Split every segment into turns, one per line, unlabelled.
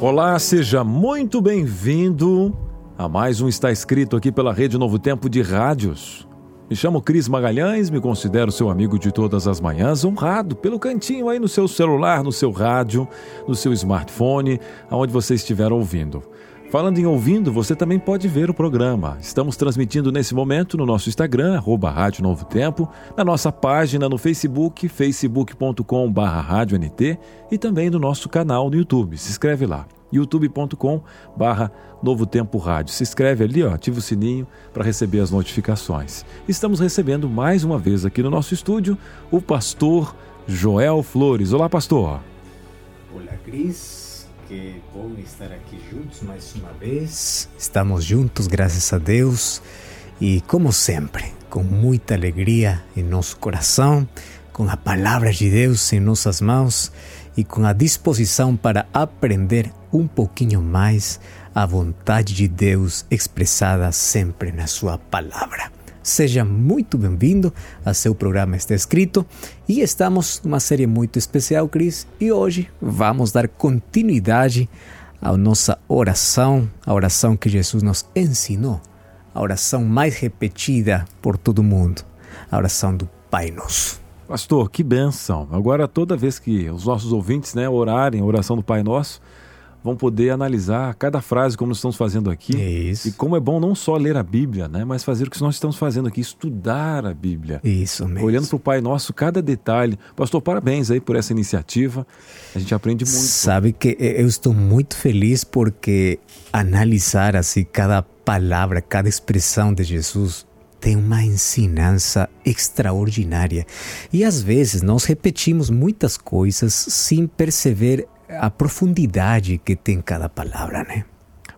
Olá, seja muito bem-vindo a mais um Está Escrito aqui pela Rede Novo Tempo de Rádios. Me chamo Cris Magalhães, me considero seu amigo de todas as manhãs, honrado pelo cantinho aí no seu celular, no seu rádio, no seu smartphone, aonde você estiver ouvindo. Falando em ouvindo, você também pode ver o programa. Estamos transmitindo nesse momento no nosso Instagram, arroba Rádio Novo Tempo, na nossa página no Facebook, facebook.com e também no nosso canal no YouTube. Se inscreve lá, youtube.com Novo Tempo Rádio. Se inscreve ali, ó, ativa o sininho para receber as notificações. Estamos recebendo mais uma vez aqui no nosso estúdio o pastor Joel Flores. Olá, pastor.
Olá, Cris. Que bom estar aqui juntos mais uma vez. Estamos juntos, graças a Deus. E como sempre, com muita alegria em nosso coração, com a palavra de Deus em nossas mãos e com a disposição para aprender um pouquinho mais a vontade de Deus expressada sempre na Sua palavra. Seja muito bem-vindo a seu programa Está Escrito e estamos numa série muito especial, Cris, e hoje vamos dar continuidade à nossa oração, a oração que Jesus nos ensinou, a oração mais repetida por todo mundo, a oração do Pai Nosso.
Pastor, que benção! Agora, toda vez que os nossos ouvintes né, orarem a oração do Pai Nosso, vão poder analisar cada frase como estamos fazendo aqui.
Isso.
E como é bom não só ler a Bíblia, né, mas fazer o que nós estamos fazendo aqui, estudar a Bíblia.
Isso mesmo.
Olhando para o Pai Nosso, cada detalhe. Pastor, parabéns aí por essa iniciativa. A gente aprende muito.
Sabe que eu estou muito feliz porque analisar assim cada palavra, cada expressão de Jesus tem uma ensinança extraordinária. E às vezes nós repetimos muitas coisas sem perceber a profundidade que tem cada palavra, né?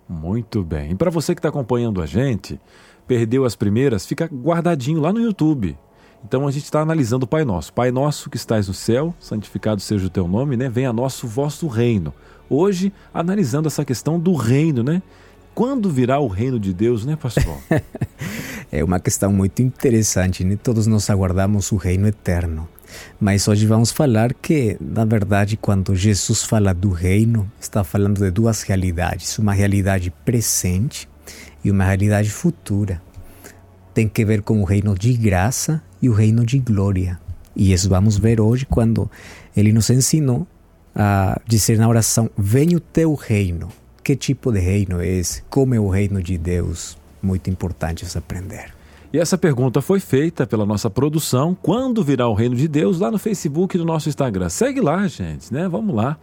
Muito bem. E para você que está acompanhando a gente, perdeu as primeiras, fica guardadinho lá no YouTube. Então a gente está analisando o Pai Nosso. Pai Nosso que estás no céu, santificado seja o teu nome, né? Venha nosso vosso reino. Hoje, analisando essa questão do reino, né? Quando virá o reino de Deus, né, pastor?
é uma questão muito interessante, né? Todos nós aguardamos o reino eterno. Mas hoje vamos falar que, na verdade, quando Jesus fala do reino, está falando de duas realidades: uma realidade presente e uma realidade futura. Tem que ver com o reino de graça e o reino de glória. E isso vamos ver hoje quando ele nos ensinou a dizer na oração: Venha o teu reino. Que tipo de reino é esse? Como é o reino de Deus? Muito importante isso aprender.
E essa pergunta foi feita pela nossa produção, quando virá o reino de Deus, lá no Facebook e no nosso Instagram. Segue lá, gente, né? Vamos lá.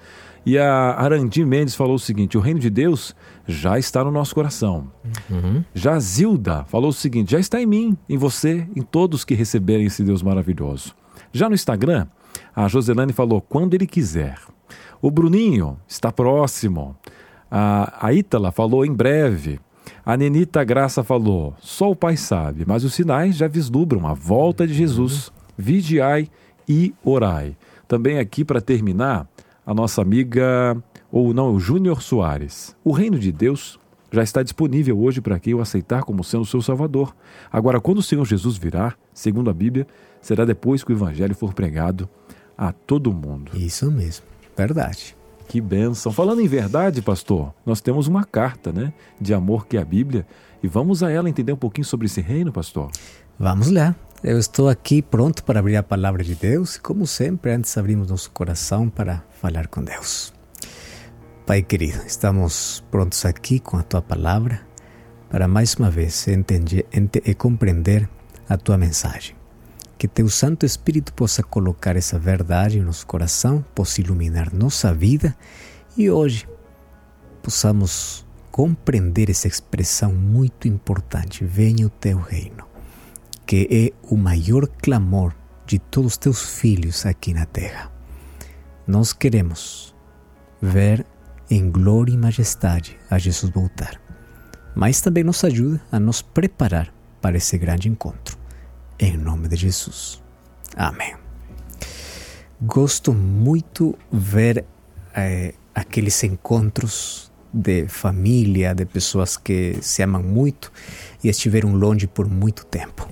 E a Arandim Mendes falou o seguinte: o reino de Deus já está no nosso coração. Uhum. Já Zilda falou o seguinte: já está em mim, em você, em todos que receberem esse Deus maravilhoso. Já no Instagram, a Joselane falou: quando ele quiser. O Bruninho está próximo. A, a Ítala falou em breve. A Nenita Graça falou: só o Pai sabe, mas os sinais já vislumbram a volta de Jesus. Vigiai e orai. Também aqui para terminar, a nossa amiga, ou não, o Júnior Soares. O reino de Deus já está disponível hoje para quem o aceitar como sendo seu Salvador. Agora, quando o Senhor Jesus virá, segundo a Bíblia, será depois que o Evangelho for pregado a todo mundo.
Isso mesmo, verdade.
Que bênção. Falando em verdade, pastor, nós temos uma carta, né, de amor que é a Bíblia, e vamos a ela entender um pouquinho sobre esse reino, pastor.
Vamos lá. Eu estou aqui pronto para abrir a palavra de Deus e, como sempre, antes abrimos nosso coração para falar com Deus. Pai querido, estamos prontos aqui com a tua palavra para mais uma vez entender e compreender a tua mensagem que teu Santo Espírito possa colocar essa verdade em nosso coração, possa iluminar nossa vida e hoje possamos compreender essa expressão muito importante: venha o teu reino, que é o maior clamor de todos os teus filhos aqui na terra. Nós queremos ver em glória e majestade a Jesus voltar. Mas também nos ajuda a nos preparar para esse grande encontro. Em nome de Jesus. Amém. Gosto muito ver eh, aqueles encontros de família, de pessoas que se amam muito e estiveram longe por muito tempo.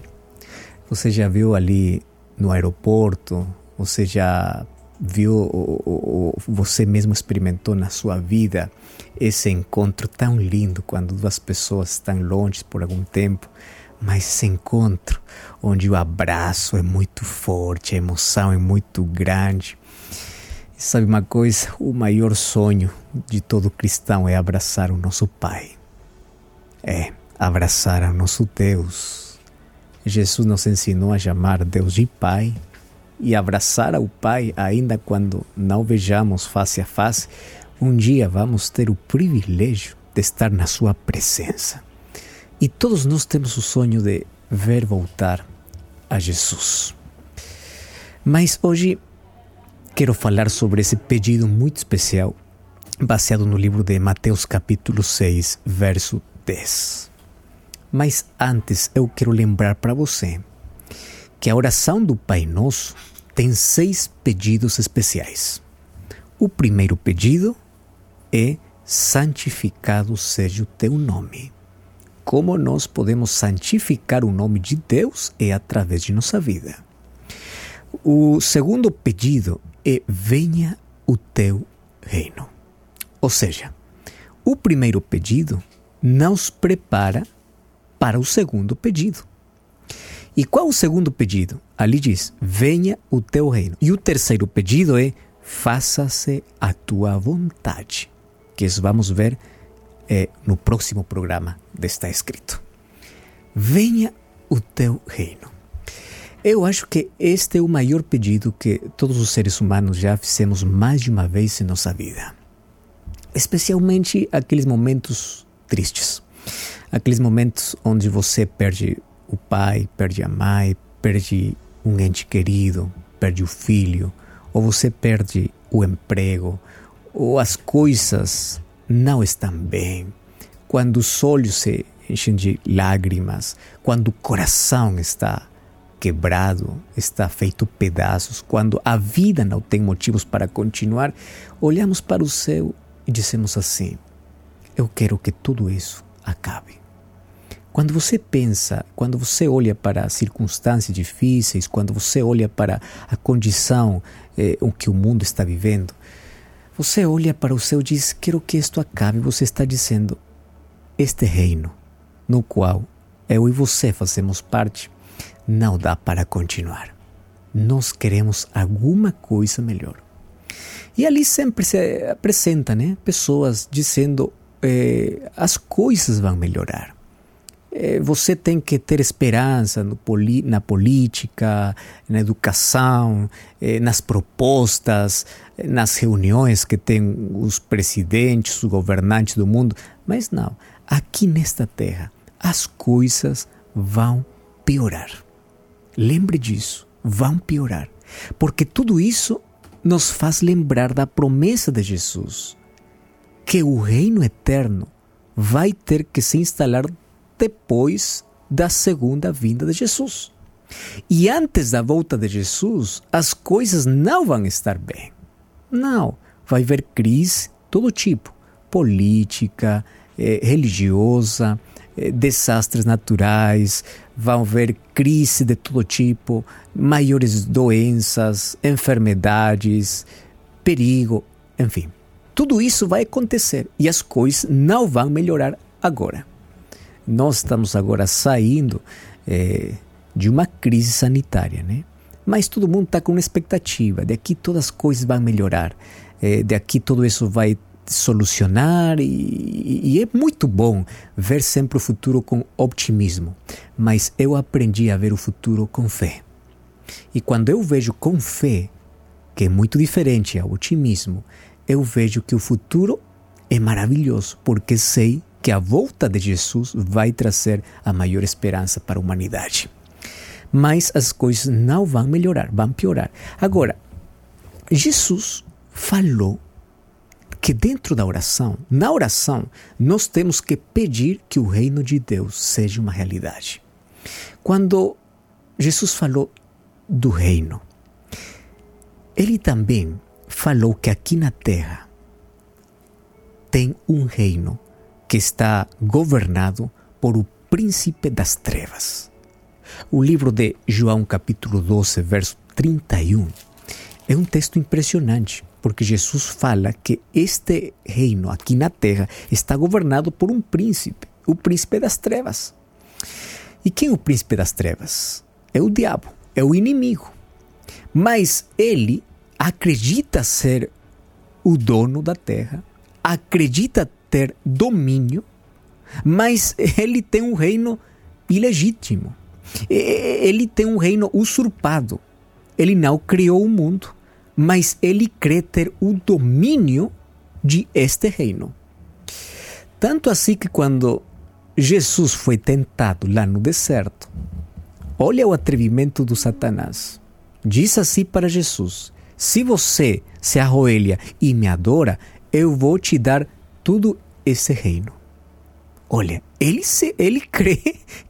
Você já viu ali no aeroporto, você já viu, ou, ou, você mesmo experimentou na sua vida esse encontro tão lindo quando duas pessoas estão longe por algum tempo, mas esse encontro onde o abraço é muito forte, a emoção é muito grande. E sabe uma coisa? O maior sonho de todo cristão é abraçar o nosso Pai. É, abraçar o nosso Deus. Jesus nos ensinou a chamar Deus de Pai e abraçar ao Pai, ainda quando não vejamos face a face, um dia vamos ter o privilégio de estar na Sua presença. E todos nós temos o sonho de ver voltar a Jesus. Mas hoje quero falar sobre esse pedido muito especial, baseado no livro de Mateus, capítulo 6, verso 10. Mas antes eu quero lembrar para você que a oração do Pai Nosso tem seis pedidos especiais. O primeiro pedido é: santificado seja o teu nome. Como nós podemos santificar o nome de Deus é através de nossa vida. O segundo pedido é: venha o teu reino. Ou seja, o primeiro pedido nos prepara para o segundo pedido. E qual o segundo pedido? Ali diz: venha o teu reino. E o terceiro pedido é: faça-se a tua vontade. Que vamos ver é, no próximo programa está escrito. Venha o teu reino. Eu acho que este é o maior pedido que todos os seres humanos já fizemos mais de uma vez em nossa vida. Especialmente aqueles momentos tristes. Aqueles momentos onde você perde o pai, perde a mãe, perde um ente querido, perde o filho, ou você perde o emprego, ou as coisas não estão bem, quando os olhos se enchem de lágrimas, quando o coração está quebrado, está feito pedaços, quando a vida não tem motivos para continuar, olhamos para o céu e dizemos assim: Eu quero que tudo isso acabe. Quando você pensa, quando você olha para as circunstâncias difíceis, quando você olha para a condição eh, em que o mundo está vivendo, você olha para o céu e diz: Quero que isto acabe. Você está dizendo: Este reino, no qual eu e você fazemos parte, não dá para continuar. Nós queremos alguma coisa melhor. E ali sempre se apresenta né, pessoas dizendo: eh, As coisas vão melhorar você tem que ter esperança no, na política, na educação, é, nas propostas, é, nas reuniões que tem os presidentes, os governantes do mundo. Mas não, aqui nesta terra as coisas vão piorar. Lembre disso, vão piorar. Porque tudo isso nos faz lembrar da promessa de Jesus, que o reino eterno vai ter que se instalar depois da segunda vinda de Jesus. E antes da volta de Jesus, as coisas não vão estar bem. Não, vai haver crise todo tipo, política, eh, religiosa, eh, desastres naturais, vão haver crise de todo tipo, maiores doenças, enfermidades, perigo, enfim. Tudo isso vai acontecer e as coisas não vão melhorar agora. Nós estamos agora saindo é, de uma crise sanitária, né? Mas todo mundo está com uma expectativa. De aqui todas as coisas vão melhorar. É, de aqui tudo isso vai solucionar e, e, é muito bom ver sempre o futuro com optimismo. Mas eu aprendi a ver o futuro com fé. E quando eu vejo com fé, que é muito diferente ao otimismo, eu vejo que o futuro é maravilhoso, porque sei que a volta de Jesus vai trazer a maior esperança para a humanidade. Mas as coisas não vão melhorar, vão piorar. Agora, Jesus falou que dentro da oração, na oração, nós temos que pedir que o reino de Deus seja uma realidade. Quando Jesus falou do reino, ele também falou que aqui na terra tem um reino que está governado por o príncipe das trevas. O livro de João, capítulo 12, verso 31, é um texto impressionante porque Jesus fala que este reino aqui na terra está governado por um príncipe, o príncipe das trevas. E quem é o príncipe das trevas? É o diabo, é o inimigo. Mas ele acredita ser o dono da terra, acredita ter domínio, mas ele tem um reino ilegítimo. Ele tem um reino usurpado. Ele não criou o mundo mas ele crê ter o domínio de este reino. Tanto assim que quando Jesus foi tentado lá no deserto, olha o atrevimento do Satanás. Diz assim para Jesus: Se você se arroelha e me adora, eu vou te dar tudo esse reino. Olha, ele, se, ele crê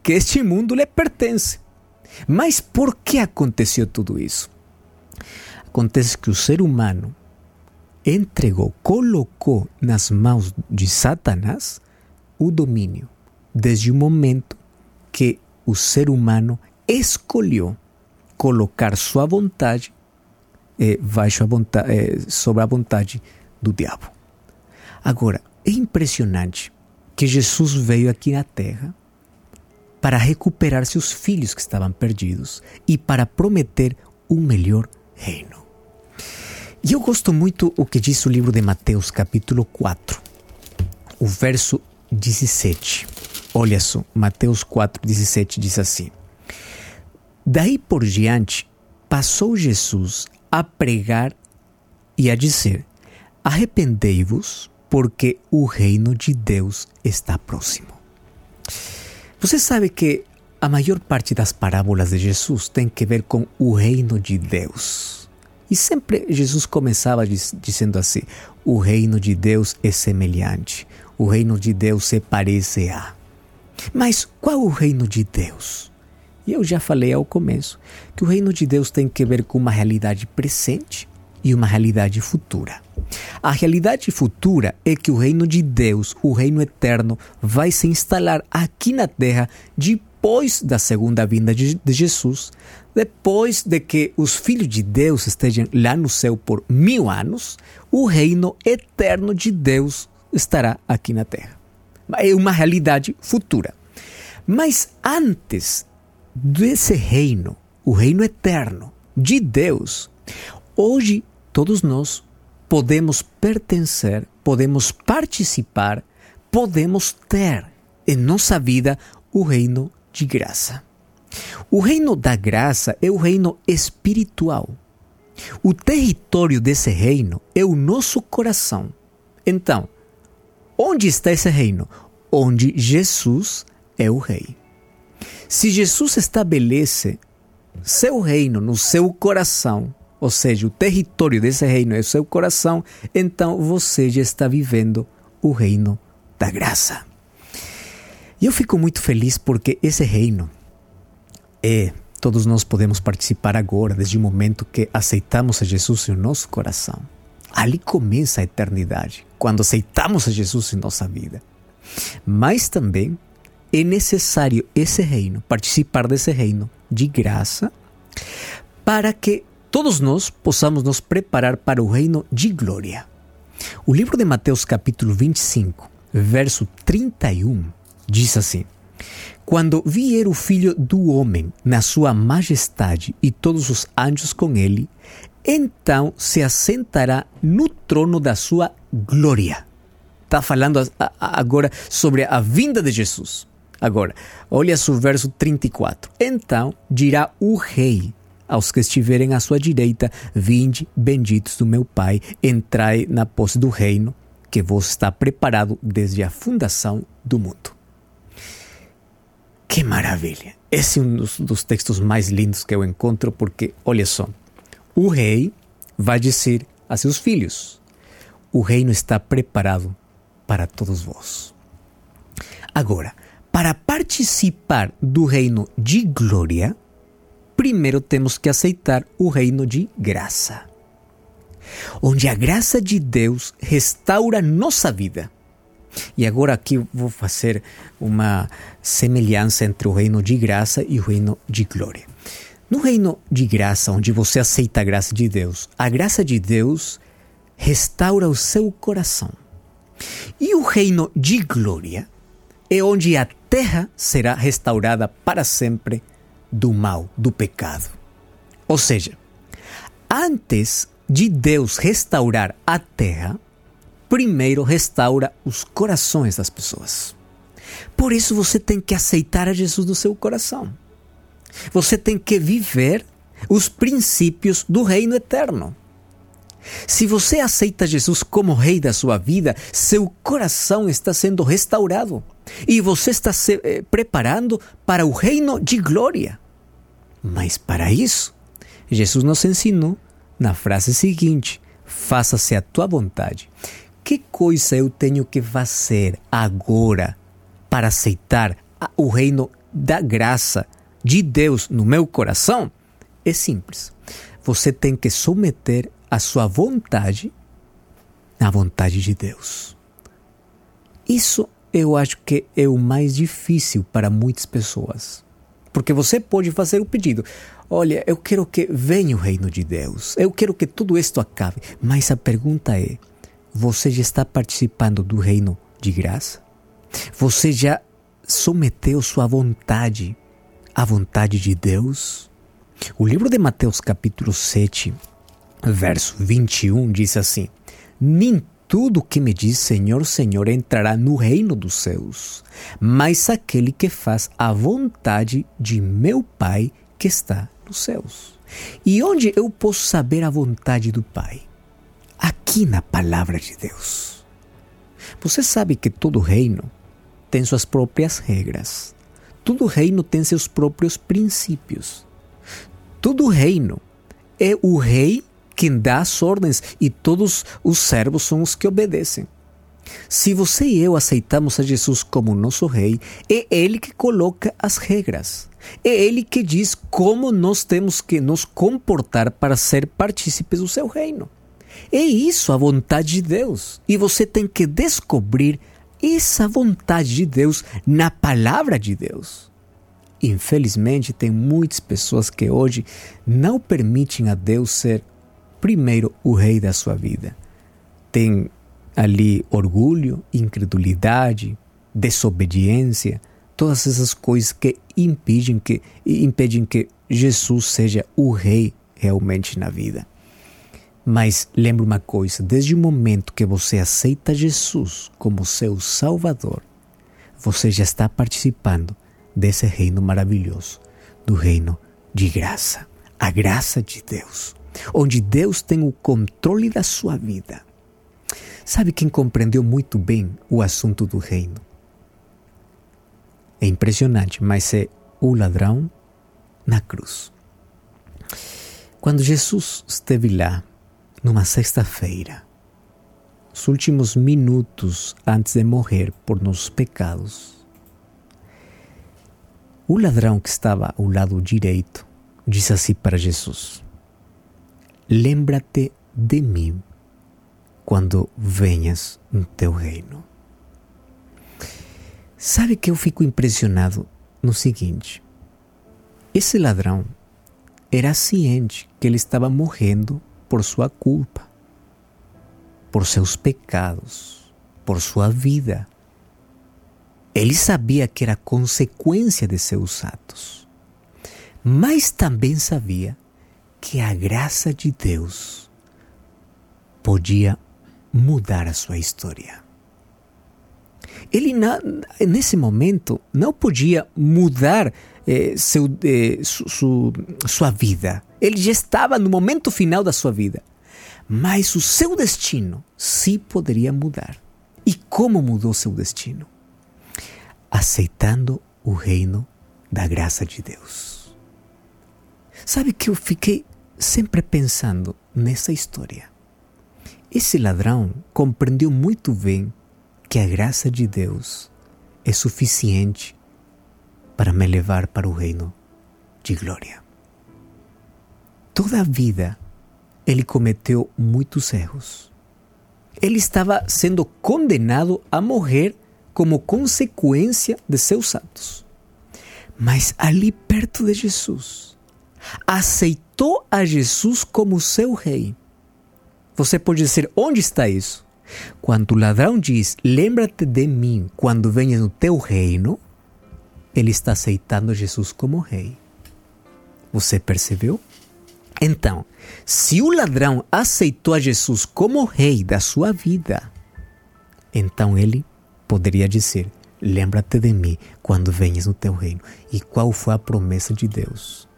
que este mundo lhe pertence. Mas por que aconteceu tudo isso? Acontece que o ser humano entregou, colocou nas mãos de Satanás o domínio, desde o momento que o ser humano escolheu colocar sua vontade eh, a vontade, eh, sobre a vontade do diabo. Agora, é impressionante que Jesus veio aqui na terra para recuperar seus filhos que estavam perdidos e para prometer um melhor reino. E eu gosto muito o que diz o livro de Mateus, capítulo 4, o verso 17. Olha só, Mateus 4, 17 diz assim: Daí por diante, passou Jesus a pregar e a dizer: Arrependei-vos, porque o reino de Deus está próximo. Você sabe que a maior parte das parábolas de Jesus tem que ver com o reino de Deus. E sempre Jesus começava dizendo assim: o reino de Deus é semelhante, o reino de Deus se parece a. Mas qual o reino de Deus? E eu já falei ao começo que o reino de Deus tem que ver com uma realidade presente e uma realidade futura. A realidade futura é que o reino de Deus, o reino eterno, vai se instalar aqui na terra depois da segunda vinda de Jesus, depois de que os filhos de Deus estejam lá no céu por mil anos, o reino eterno de Deus estará aqui na terra. É uma realidade futura. Mas antes desse reino, o reino eterno de Deus, hoje todos nós podemos pertencer, podemos participar, podemos ter em nossa vida o reino de graça. O reino da graça é o reino espiritual. O território desse reino é o nosso coração. Então, onde está esse reino? Onde Jesus é o rei. Se Jesus estabelece seu reino no seu coração, ou seja, o território desse reino é o seu coração, então você já está vivendo o reino da graça. E eu fico muito feliz porque esse reino é todos nós podemos participar agora, desde o momento que aceitamos a Jesus em nosso coração. Ali começa a eternidade, quando aceitamos a Jesus em nossa vida. Mas também é necessário esse reino, participar desse reino de graça, para que todos nós possamos nos preparar para o reino de glória. O livro de Mateus, capítulo 25, verso 31, diz assim: quando vier o Filho do Homem na sua majestade e todos os anjos com ele, então se assentará no trono da sua glória. Está falando agora sobre a vinda de Jesus. Agora, olha o verso 34. Então dirá o Rei aos que estiverem à sua direita: Vinde, benditos do meu Pai, entrai na posse do reino que vos está preparado desde a fundação do mundo. Que maravilha! Esse é um dos, dos, textos mais lindos que eu encontro, porque, olha só, o rei vai dizer a seus filhos: o reino está preparado para todos vós. Agora, para participar do reino de glória, primeiro temos que aceitar o reino de graça, onde a graça de Deus restaura nossa vida. E agora aqui vou fazer uma semelhança entre o reino de graça e o reino de glória. No reino de graça, onde você aceita a graça de Deus, a graça de Deus restaura o seu coração. E o reino de glória é onde a terra será restaurada para sempre do mal, do pecado. Ou seja, antes de Deus restaurar a terra, primeiro restaura os corações das pessoas. Por isso você tem que aceitar a Jesus no seu coração. Você tem que viver os princípios do reino eterno. Se você aceita Jesus como rei da sua vida, seu coração está sendo restaurado e você está se eh, preparando para o reino de glória. Mas para isso, Jesus nos ensinou na frase seguinte: faça-se a tua vontade. Que coisa eu tenho que fazer agora para aceitar o reino da graça de Deus no meu coração? É simples. Você tem que submeter a sua vontade à vontade de Deus. Isso eu acho que é o mais difícil para muitas pessoas. Porque você pode fazer o pedido: olha, eu quero que venha o reino de Deus, eu quero que tudo isto acabe. Mas a pergunta é: você já está participando do reino de graça? Você já submeteu sua vontade à vontade de Deus? O livro de Mateus, capítulo 7, verso 21 diz assim: tudo que me diz Senhor, Senhor entrará no reino dos céus, mas aquele que faz a vontade de meu Pai que está nos céus. E onde eu posso saber a vontade do Pai? Aqui na palavra de Deus. Você sabe que todo reino tem suas próprias regras. Todo reino tem seus próprios princípios. Todo reino é o rei quem dá as ordens e todos os servos são os que obedecem. Se você e eu aceitamos a Jesus como nosso rei, é Ele que coloca as regras. É Ele que diz como nós temos que nos comportar para ser partícipes do seu reino. É isso a vontade de Deus. E você tem que descobrir essa vontade de Deus na palavra de Deus. Infelizmente, tem muitas pessoas que hoje não permitem a Deus ser primeiro o rei da sua vida. Tem ali orgulho, incredulidade, desobediência, todas essas coisas que impedem que, impedem que Jesus seja o rei realmente na vida. Mas lembre uma coisa: desde o momento que você aceita Jesus como seu Salvador, você já está participando desse reino maravilhoso, do reino de graça, a graça de Deus onde Deus tem o controle da sua vida. Sabe quem compreendeu muito bem o assunto do reino? É impressionante, mas é o ladrão na cruz. Quando Jesus esteve lá, numa sexta-feira, os últimos minutos antes de morrer por nossos pecados, o ladrão que estava ao lado direito disse assim para Jesus: lembra-te de mim quando venhas no teu reino. Sabe que eu fico impressionado no seguinte: esse ladrão era ciente que ele estava morrendo por sua culpa, por seus pecados, por sua vida. Ele sabia que era consequência de seus atos, mas também sabia que a graça de Deus podia mudar a sua história. Ele, nesse momento, não podia mudar eh, seu, eh, su, su, sua vida. Ele já estava no momento final da sua vida. Mas o seu destino sim poderia mudar. E como mudou seu destino? Aceitando o reino da graça de Deus. Sabe que eu fiquei sempre pensando nessa história. esse ladrão compreendeu muito bem que a graça de Deus é suficiente para me levar para o reino de glória. Toda a vida ele cometeu muitos erros. Ele estava sendo condenado a morrer como consequência de seus atos. Mas ali perto de Jesus, aceitou a Jesus como seu rei. Você pode dizer: onde está isso? Quando o ladrão diz: Lembra-te de mim quando venhas no teu reino, ele está aceitando Jesus como rei. Você percebeu? Então, se o ladrão aceitou a Jesus como rei da sua vida, então ele poderia dizer: Lembra-te de mim quando venhas no teu reino. E qual foi a promessa de Deus?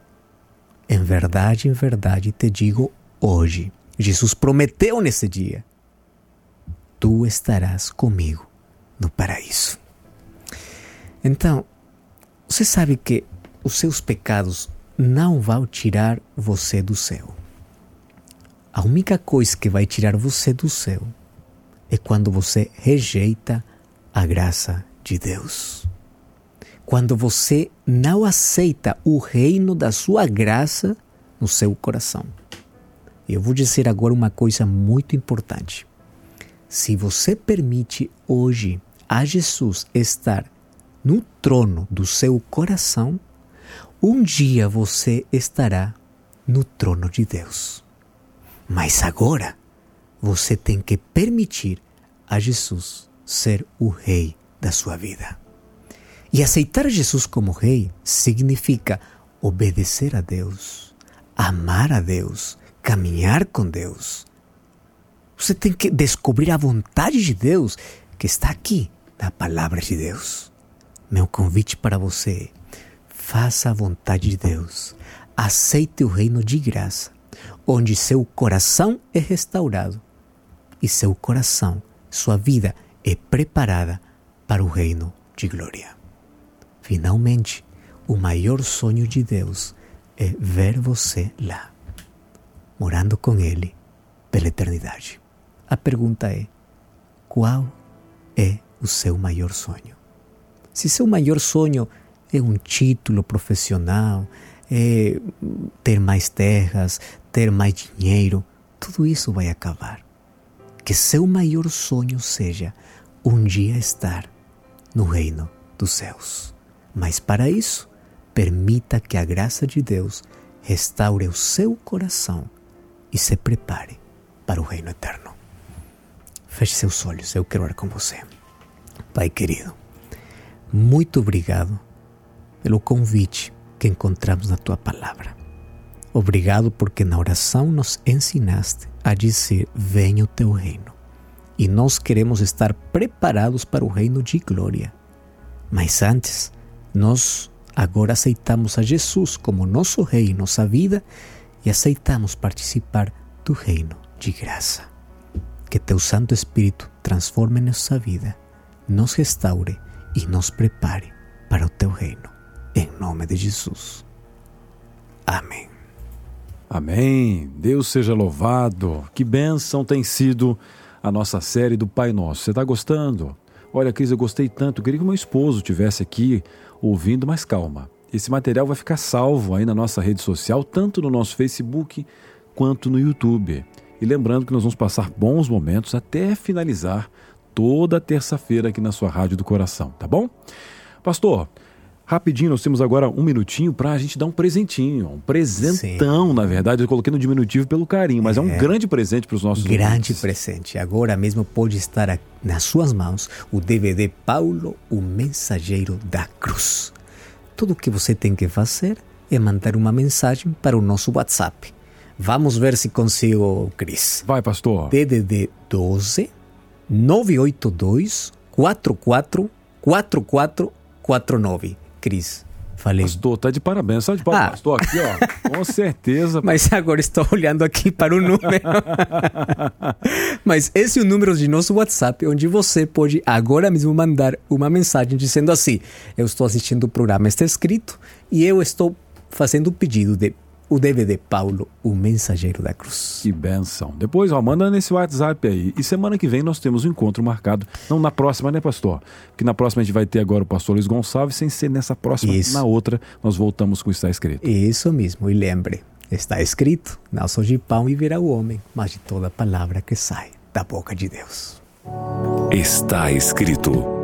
Em verdade, em verdade te digo hoje. Jesus prometeu nesse dia: Tu estarás comigo no paraíso. Então, você sabe que os seus pecados não vão tirar você do céu. A única coisa que vai tirar você do céu é quando você rejeita a graça de Deus. Quando você não aceita o reino da sua graça no seu coração. Eu vou dizer agora uma coisa muito importante. Se você permite hoje a Jesus estar no trono do seu coração, um dia você estará no trono de Deus. Mas agora você tem que permitir a Jesus ser o rei da sua vida. E aceitar Jesus como rei significa obedecer a Deus, amar a Deus, caminhar com Deus. Você tem que descobrir a vontade de Deus que está aqui na palavra de Deus. Meu convite para você Faça a vontade de Deus. Aceite o reino de graça, onde seu coração é restaurado e seu coração, sua vida é preparada para o reino de glória. Finalmente, o maior sonho de Deus é ver você lá, morando com Ele pela eternidade. A pergunta é: qual é o seu maior sonho? Se seu maior sonho é um título profissional, é ter mais terras, ter mais dinheiro, tudo isso vai acabar. Que seu maior sonho seja um dia estar no reino dos céus. Mas para isso, permita que a graça de Deus restaure o seu coração e se prepare para o reino eterno. Feche seus olhos, eu quero orar com você. Pai querido, muito obrigado pelo convite que encontramos na tua palavra. Obrigado porque na oração nos ensinaste a dizer: Venha o teu reino. E nós queremos estar preparados para o reino de glória. Mas antes, nós agora aceitamos a Jesus como nosso rei nossa vida e aceitamos participar do reino de graça. Que teu Santo Espírito transforme nossa vida, nos restaure e nos prepare para o teu reino em nome de Jesus. Amém.
Amém. Deus seja louvado. Que bênção tem sido a nossa série do Pai Nosso. Você está gostando? Olha, Cris, eu gostei tanto. Queria que meu esposo estivesse aqui ouvindo, mas calma. Esse material vai ficar salvo aí na nossa rede social, tanto no nosso Facebook quanto no YouTube. E lembrando que nós vamos passar bons momentos até finalizar toda terça-feira aqui na sua Rádio do Coração, tá bom? Pastor, Rapidinho, nós temos agora um minutinho para a gente dar um presentinho. Um presentão, Sim. na verdade. Eu coloquei no diminutivo pelo carinho, mas é, é um grande presente para os nossos
Grande ouvintes. presente. Agora mesmo pode estar nas suas mãos o DVD Paulo, o Mensageiro da Cruz. Tudo o que você tem que fazer é mandar uma mensagem para o nosso WhatsApp. Vamos ver se consigo, Cris.
Vai, pastor.
DDD 12 982 44 4449. Cris. Falei.
Pastor, tá de parabéns. Só de palmas. Ah. Pastor, aqui, ó. Com certeza.
Mas agora estou olhando aqui para o número. Mas esse é o número de nosso WhatsApp, onde você pode agora mesmo mandar uma mensagem dizendo assim: Eu estou assistindo o programa, está escrito, e eu estou fazendo o pedido de o DVD Paulo, o mensageiro da cruz.
Que benção. Depois, ó, manda nesse WhatsApp aí. E semana que vem nós temos um encontro marcado. Não na próxima, né, pastor? Porque na próxima a gente vai ter agora o pastor Luiz Gonçalves, sem ser nessa próxima.
Isso.
Na outra, nós voltamos com o que está escrito.
Isso mesmo, e lembre, está escrito: não só de pão viverá o homem, mas de toda palavra que sai da boca de Deus.
Está escrito